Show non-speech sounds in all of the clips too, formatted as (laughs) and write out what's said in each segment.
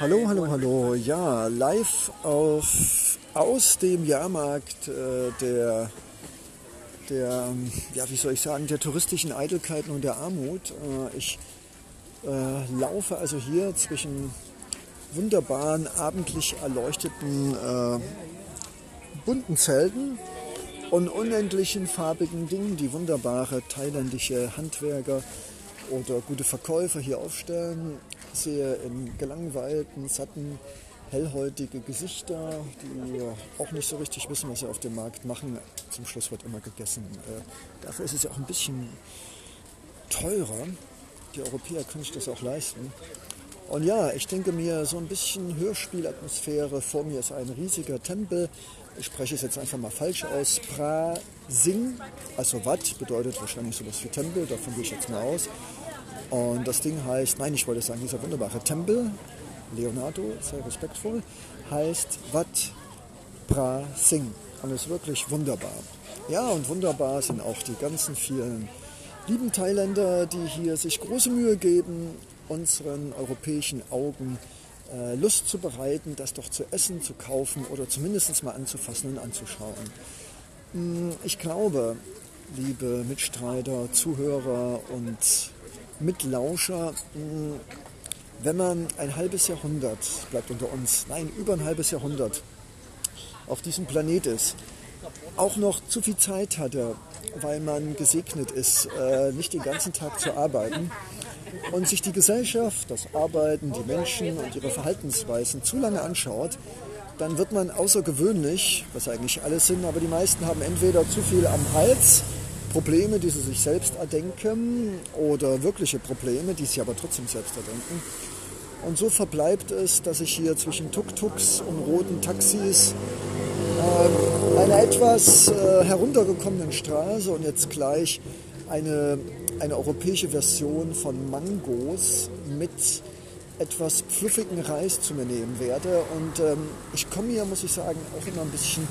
Hallo, hallo, hallo. Ja, live auf, aus dem Jahrmarkt äh, der, der, ja, wie soll ich sagen, der touristischen Eitelkeiten und der Armut. Äh, ich äh, laufe also hier zwischen wunderbaren, abendlich erleuchteten, äh, bunten Zelten und unendlichen farbigen Dingen, die wunderbare thailändische Handwerker oder gute Verkäufer hier aufstellen. Sehe in gelangweilten, satten, hellhäutige Gesichter, die auch nicht so richtig wissen, was sie auf dem Markt machen. Zum Schluss wird immer gegessen. Äh, dafür ist es ja auch ein bisschen teurer. Die Europäer können sich das auch leisten. Und ja, ich denke mir, so ein bisschen Hörspielatmosphäre. Vor mir ist ein riesiger Tempel. Ich spreche es jetzt einfach mal falsch aus. Pra Sing, also Wat, bedeutet wahrscheinlich sowas wie Tempel, davon gehe ich jetzt mal aus. Und das Ding heißt, nein, ich wollte sagen, dieser wunderbare Tempel, Leonardo, sehr respektvoll, heißt Wat Pra Sing. Und ist wirklich wunderbar. Ja, und wunderbar sind auch die ganzen vielen lieben Thailänder, die hier sich große Mühe geben, unseren europäischen Augen äh, Lust zu bereiten, das doch zu essen, zu kaufen oder zumindest mal anzufassen und anzuschauen. Hm, ich glaube, liebe Mitstreiter, Zuhörer und Mitlauscher, hm, wenn man ein halbes Jahrhundert, bleibt unter uns, nein, über ein halbes Jahrhundert auf diesem Planet ist, auch noch zu viel Zeit hatte, weil man gesegnet ist, äh, nicht den ganzen Tag zu arbeiten und sich die Gesellschaft, das Arbeiten, die Menschen und ihre Verhaltensweisen zu lange anschaut, dann wird man außergewöhnlich, was eigentlich alles sind, aber die meisten haben entweder zu viel am Hals, Probleme, die sie sich selbst erdenken, oder wirkliche Probleme, die sie aber trotzdem selbst erdenken. Und so verbleibt es, dass ich hier zwischen Tuk-Tuks und roten Taxis äh, einer etwas äh, heruntergekommenen Straße und jetzt gleich eine, eine europäische Version von Mangos mit etwas pfluffigen Reis zu mir nehmen werde. Und ähm, ich komme hier, muss ich sagen, auch immer ein bisschen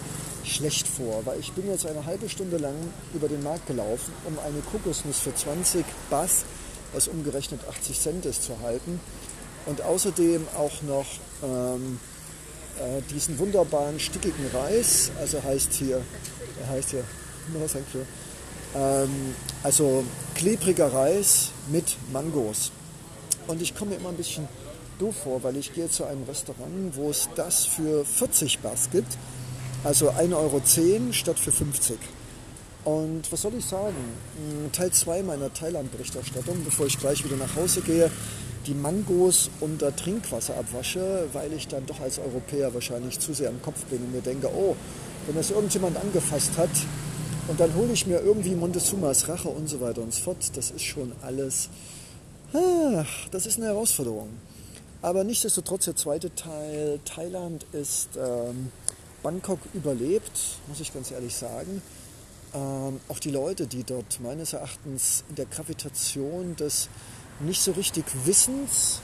schlecht vor, weil ich bin jetzt eine halbe Stunde lang über den Markt gelaufen, um eine Kokosnuss für 20 Bass, was umgerechnet 80 Cent ist, zu halten. Und außerdem auch noch ähm, äh, diesen wunderbaren stickigen Reis, also heißt hier, er heißt hier, no (laughs) thank you, ähm, also klebriger Reis mit Mangos. Und ich komme immer ein bisschen doof vor, weil ich gehe zu einem Restaurant, wo es das für 40 Bass gibt. Also 1,10 Euro statt für 50. Und was soll ich sagen? Hm, Teil 2 meiner Thailand-Berichterstattung, bevor ich gleich wieder nach Hause gehe, die Mangos unter Trinkwasser abwasche, weil ich dann doch als Europäer wahrscheinlich zu sehr im Kopf bin und mir denke, oh, wenn das irgendjemand angefasst hat, und dann hole ich mir irgendwie Montezumas Rache und so weiter und so fort. Das ist schon alles, das ist eine Herausforderung. Aber nichtsdestotrotz, der zweite Teil, Thailand ist ähm, Bangkok überlebt, muss ich ganz ehrlich sagen. Ähm, auch die Leute, die dort meines Erachtens in der Gravitation des nicht so richtig Wissens,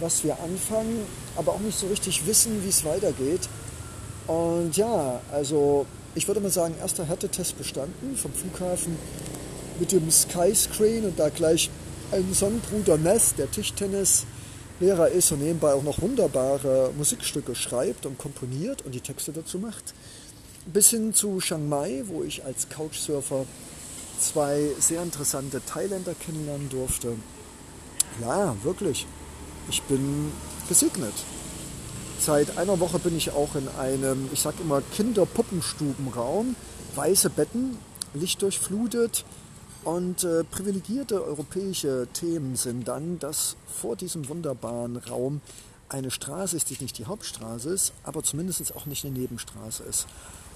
was wir anfangen, aber auch nicht so richtig wissen, wie es weitergeht. Und ja, also ich würde mal sagen, erster Härtetest bestanden vom Flughafen mit dem Skyscreen und da gleich ein Sonnenbruder Ness, der Tischtennislehrer ist und nebenbei auch noch wunderbare Musikstücke schreibt und komponiert und die Texte dazu macht. Bis hin zu Chiang Mai, wo ich als Couchsurfer zwei sehr interessante Thailänder kennenlernen durfte. Ja, wirklich. Ich bin gesegnet. Seit einer Woche bin ich auch in einem, ich sag immer, Kinderpuppenstubenraum. Weiße Betten, lichtdurchflutet. Und äh, privilegierte europäische Themen sind dann, dass vor diesem wunderbaren Raum eine Straße ist, die nicht die Hauptstraße ist, aber zumindest auch nicht eine Nebenstraße ist.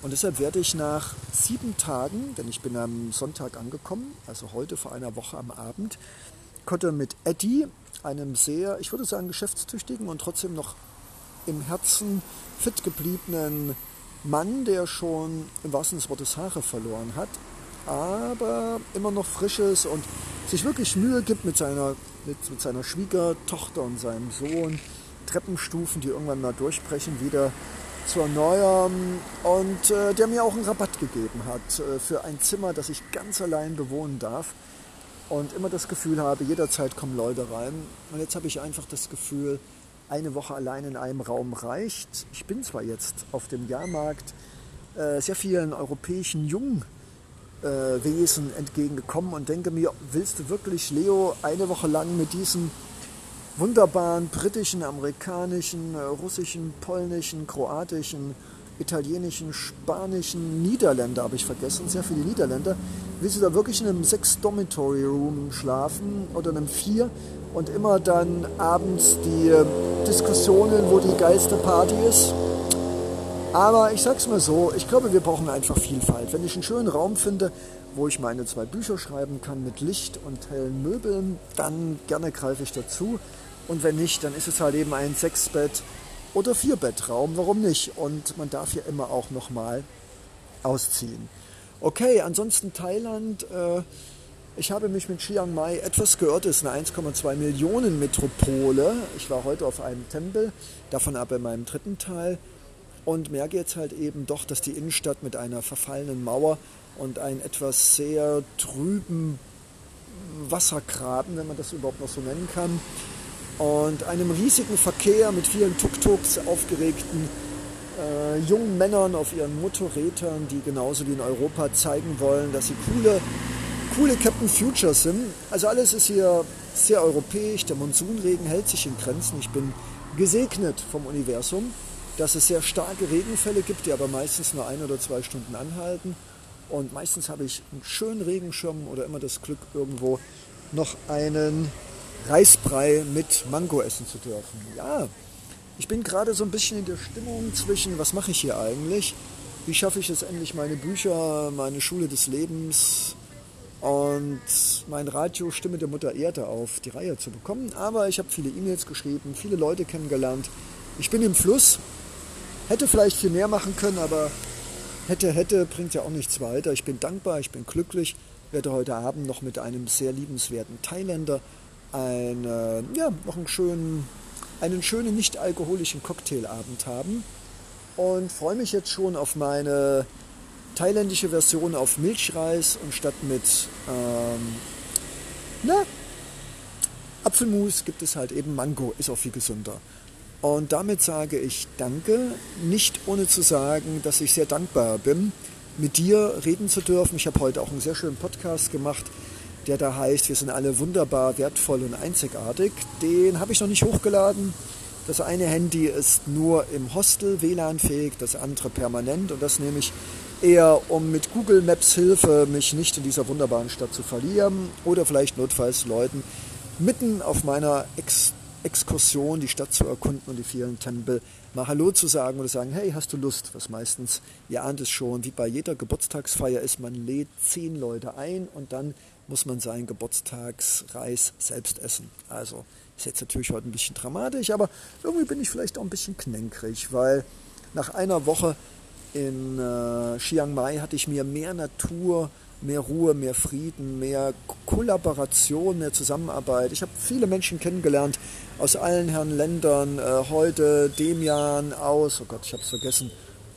Und deshalb werde ich nach sieben Tagen, denn ich bin am Sonntag angekommen, also heute vor einer Woche am Abend, konnte mit Eddie, einem sehr, ich würde sagen, geschäftstüchtigen und trotzdem noch im Herzen fit gebliebenen Mann, der schon im wahrsten Sinne des Wortes Haare verloren hat, aber immer noch frisch ist und sich wirklich Mühe gibt mit seiner, mit, mit seiner Schwiegertochter und seinem Sohn, Treppenstufen, die irgendwann mal durchbrechen, wieder zu erneuern und äh, der mir auch einen Rabatt gegeben hat äh, für ein Zimmer, das ich ganz allein bewohnen darf. Und immer das Gefühl habe, jederzeit kommen Leute rein. Und jetzt habe ich einfach das Gefühl, eine Woche allein in einem Raum reicht. Ich bin zwar jetzt auf dem Jahrmarkt äh, sehr vielen europäischen Jungwesen äh, entgegengekommen und denke mir, willst du wirklich, Leo, eine Woche lang mit diesem wunderbaren britischen, amerikanischen, äh, russischen, polnischen, kroatischen, italienischen, spanischen, Niederländer habe ich vergessen, sehr viele Niederländer. Willst du da wirklich in einem Six-Dormitory-Room schlafen oder in einem Vier und immer dann abends die Diskussionen, wo die geilste Party ist? Aber ich sag's mal so, ich glaube, wir brauchen einfach Vielfalt. Wenn ich einen schönen Raum finde, wo ich meine zwei Bücher schreiben kann mit Licht und hellen Möbeln, dann gerne greife ich dazu. Und wenn nicht, dann ist es halt eben ein Sechsbett oder Vierbettraum. Warum nicht? Und man darf ja immer auch nochmal ausziehen. Okay, ansonsten Thailand. Äh, ich habe mich mit Chiang Mai etwas geirrt. Es ist eine 1,2 Millionen Metropole. Ich war heute auf einem Tempel, davon aber in meinem dritten Teil. Und merke jetzt halt eben doch, dass die Innenstadt mit einer verfallenen Mauer und einem etwas sehr trüben Wassergraben, wenn man das überhaupt noch so nennen kann, und einem riesigen Verkehr mit vielen Tuk-Tuks, aufgeregten äh, jungen Männern auf ihren Motorrädern, die genauso wie in Europa zeigen wollen, dass sie coole, coole Captain Futures sind. Also alles ist hier sehr europäisch, der Monsunregen hält sich in Grenzen. Ich bin gesegnet vom Universum, dass es sehr starke Regenfälle gibt, die aber meistens nur ein oder zwei Stunden anhalten. Und meistens habe ich einen schönen Regenschirm oder immer das Glück, irgendwo noch einen Reisbrei mit Mango essen zu dürfen. Ja, ich bin gerade so ein bisschen in der Stimmung zwischen, was mache ich hier eigentlich? Wie schaffe ich es endlich, meine Bücher, meine Schule des Lebens und mein Radio Stimme der Mutter Erde auf die Reihe zu bekommen? Aber ich habe viele E-Mails geschrieben, viele Leute kennengelernt. Ich bin im Fluss, hätte vielleicht viel mehr machen können, aber hätte, hätte bringt ja auch nichts weiter. Ich bin dankbar, ich bin glücklich, werde heute Abend noch mit einem sehr liebenswerten Thailänder ein, ja, noch einen schönen, einen schönen nicht-alkoholischen Cocktailabend haben und freue mich jetzt schon auf meine thailändische Version auf Milchreis und statt mit ähm, na, Apfelmus gibt es halt eben Mango, ist auch viel gesünder. Und damit sage ich Danke, nicht ohne zu sagen, dass ich sehr dankbar bin, mit dir reden zu dürfen. Ich habe heute auch einen sehr schönen Podcast gemacht der da heißt, wir sind alle wunderbar, wertvoll und einzigartig. Den habe ich noch nicht hochgeladen. Das eine Handy ist nur im Hostel WLAN-fähig, das andere permanent und das nehme ich eher, um mit Google Maps Hilfe mich nicht in dieser wunderbaren Stadt zu verlieren oder vielleicht notfalls Leuten mitten auf meiner Ex Exkursion die Stadt zu erkunden und die vielen Tempel mal Hallo zu sagen oder sagen, hey, hast du Lust? Was meistens, ihr ahnt es schon, wie bei jeder Geburtstagsfeier ist, man lädt zehn Leute ein und dann muss man seinen Geburtstagsreis selbst essen. Also ist jetzt natürlich heute ein bisschen dramatisch, aber irgendwie bin ich vielleicht auch ein bisschen knenkrig, weil nach einer Woche in äh, Chiang Mai hatte ich mir mehr Natur, mehr Ruhe, mehr Frieden, mehr Kollaboration, mehr Zusammenarbeit. Ich habe viele Menschen kennengelernt aus allen Herren Ländern. Äh, heute Demian aus, oh Gott, ich habe es vergessen,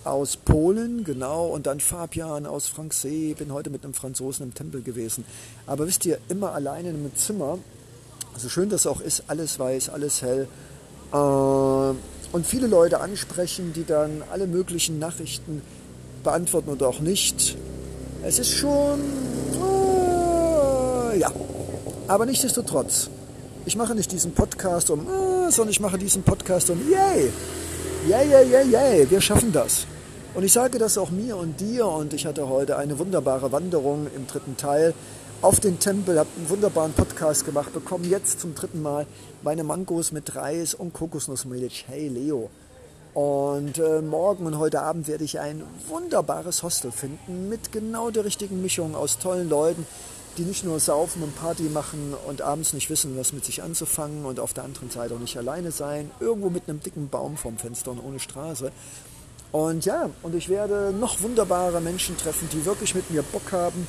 aus Polen, genau, und dann Fabian aus Franksee. Bin heute mit einem Franzosen im Tempel gewesen. Aber wisst ihr, immer alleine in einem Zimmer, so schön das auch ist, alles weiß, alles hell. Äh, und viele Leute ansprechen, die dann alle möglichen Nachrichten beantworten oder auch nicht. Es ist schon, äh, ja, aber nichtsdestotrotz. Ich mache nicht diesen Podcast um, äh, sondern ich mache diesen Podcast um, yay, yay, yay, yay, yay, wir schaffen das. Und ich sage das auch mir und dir und ich hatte heute eine wunderbare Wanderung im dritten Teil auf den Tempel, habe einen wunderbaren Podcast gemacht, bekomme jetzt zum dritten Mal meine Mangos mit Reis und Kokosnussmilch. Hey Leo. Und äh, morgen und heute Abend werde ich ein wunderbares Hostel finden mit genau der richtigen Mischung aus tollen Leuten, die nicht nur saufen und Party machen und abends nicht wissen, was mit sich anzufangen und auf der anderen Seite auch nicht alleine sein, irgendwo mit einem dicken Baum vorm Fenster und ohne Straße. Und ja, und ich werde noch wunderbare Menschen treffen, die wirklich mit mir Bock haben,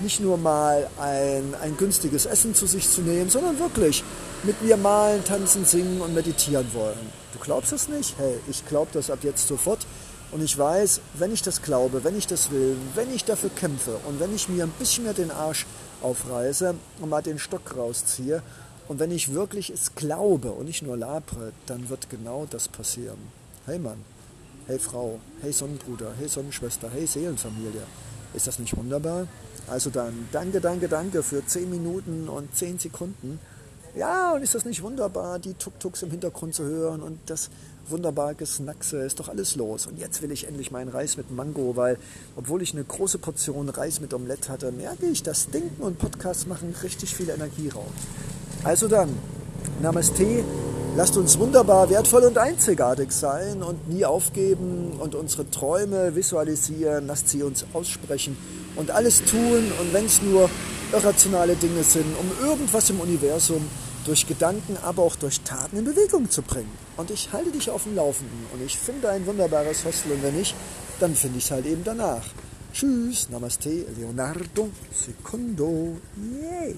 nicht nur mal ein, ein günstiges Essen zu sich zu nehmen, sondern wirklich mit mir malen, tanzen, singen und meditieren wollen. Du glaubst es nicht? Hey, ich glaube das ab jetzt sofort. Und ich weiß, wenn ich das glaube, wenn ich das will, wenn ich dafür kämpfe und wenn ich mir ein bisschen mehr den Arsch aufreiße und mal den Stock rausziehe Und wenn ich wirklich es glaube und nicht nur labere, dann wird genau das passieren. Hey Mann, hey Frau, hey Sonnenbruder, hey Sonnenschwester, hey Seelenfamilie. Ist das nicht wunderbar? Also dann, danke, danke, danke für 10 Minuten und 10 Sekunden. Ja, und ist das nicht wunderbar, die Tuk-Tuks im Hintergrund zu hören und das wunderbare Gesnackse, ist doch alles los. Und jetzt will ich endlich meinen Reis mit Mango, weil, obwohl ich eine große Portion Reis mit Omelette hatte, merke ich, dass Denken und Podcast machen richtig viel Energie raubt. Also dann, Namaste, lasst uns wunderbar, wertvoll und einzigartig sein und nie aufgeben und unsere Träume visualisieren, lasst sie uns aussprechen und alles tun und wenn es nur irrationale Dinge sind, um irgendwas im Universum durch Gedanken, aber auch durch Taten in Bewegung zu bringen. Und ich halte dich auf dem Laufenden und ich finde ein wunderbares Hostel und wenn nicht, dann finde ich es halt eben danach. Tschüss, Namaste, Leonardo Secondo. Yay!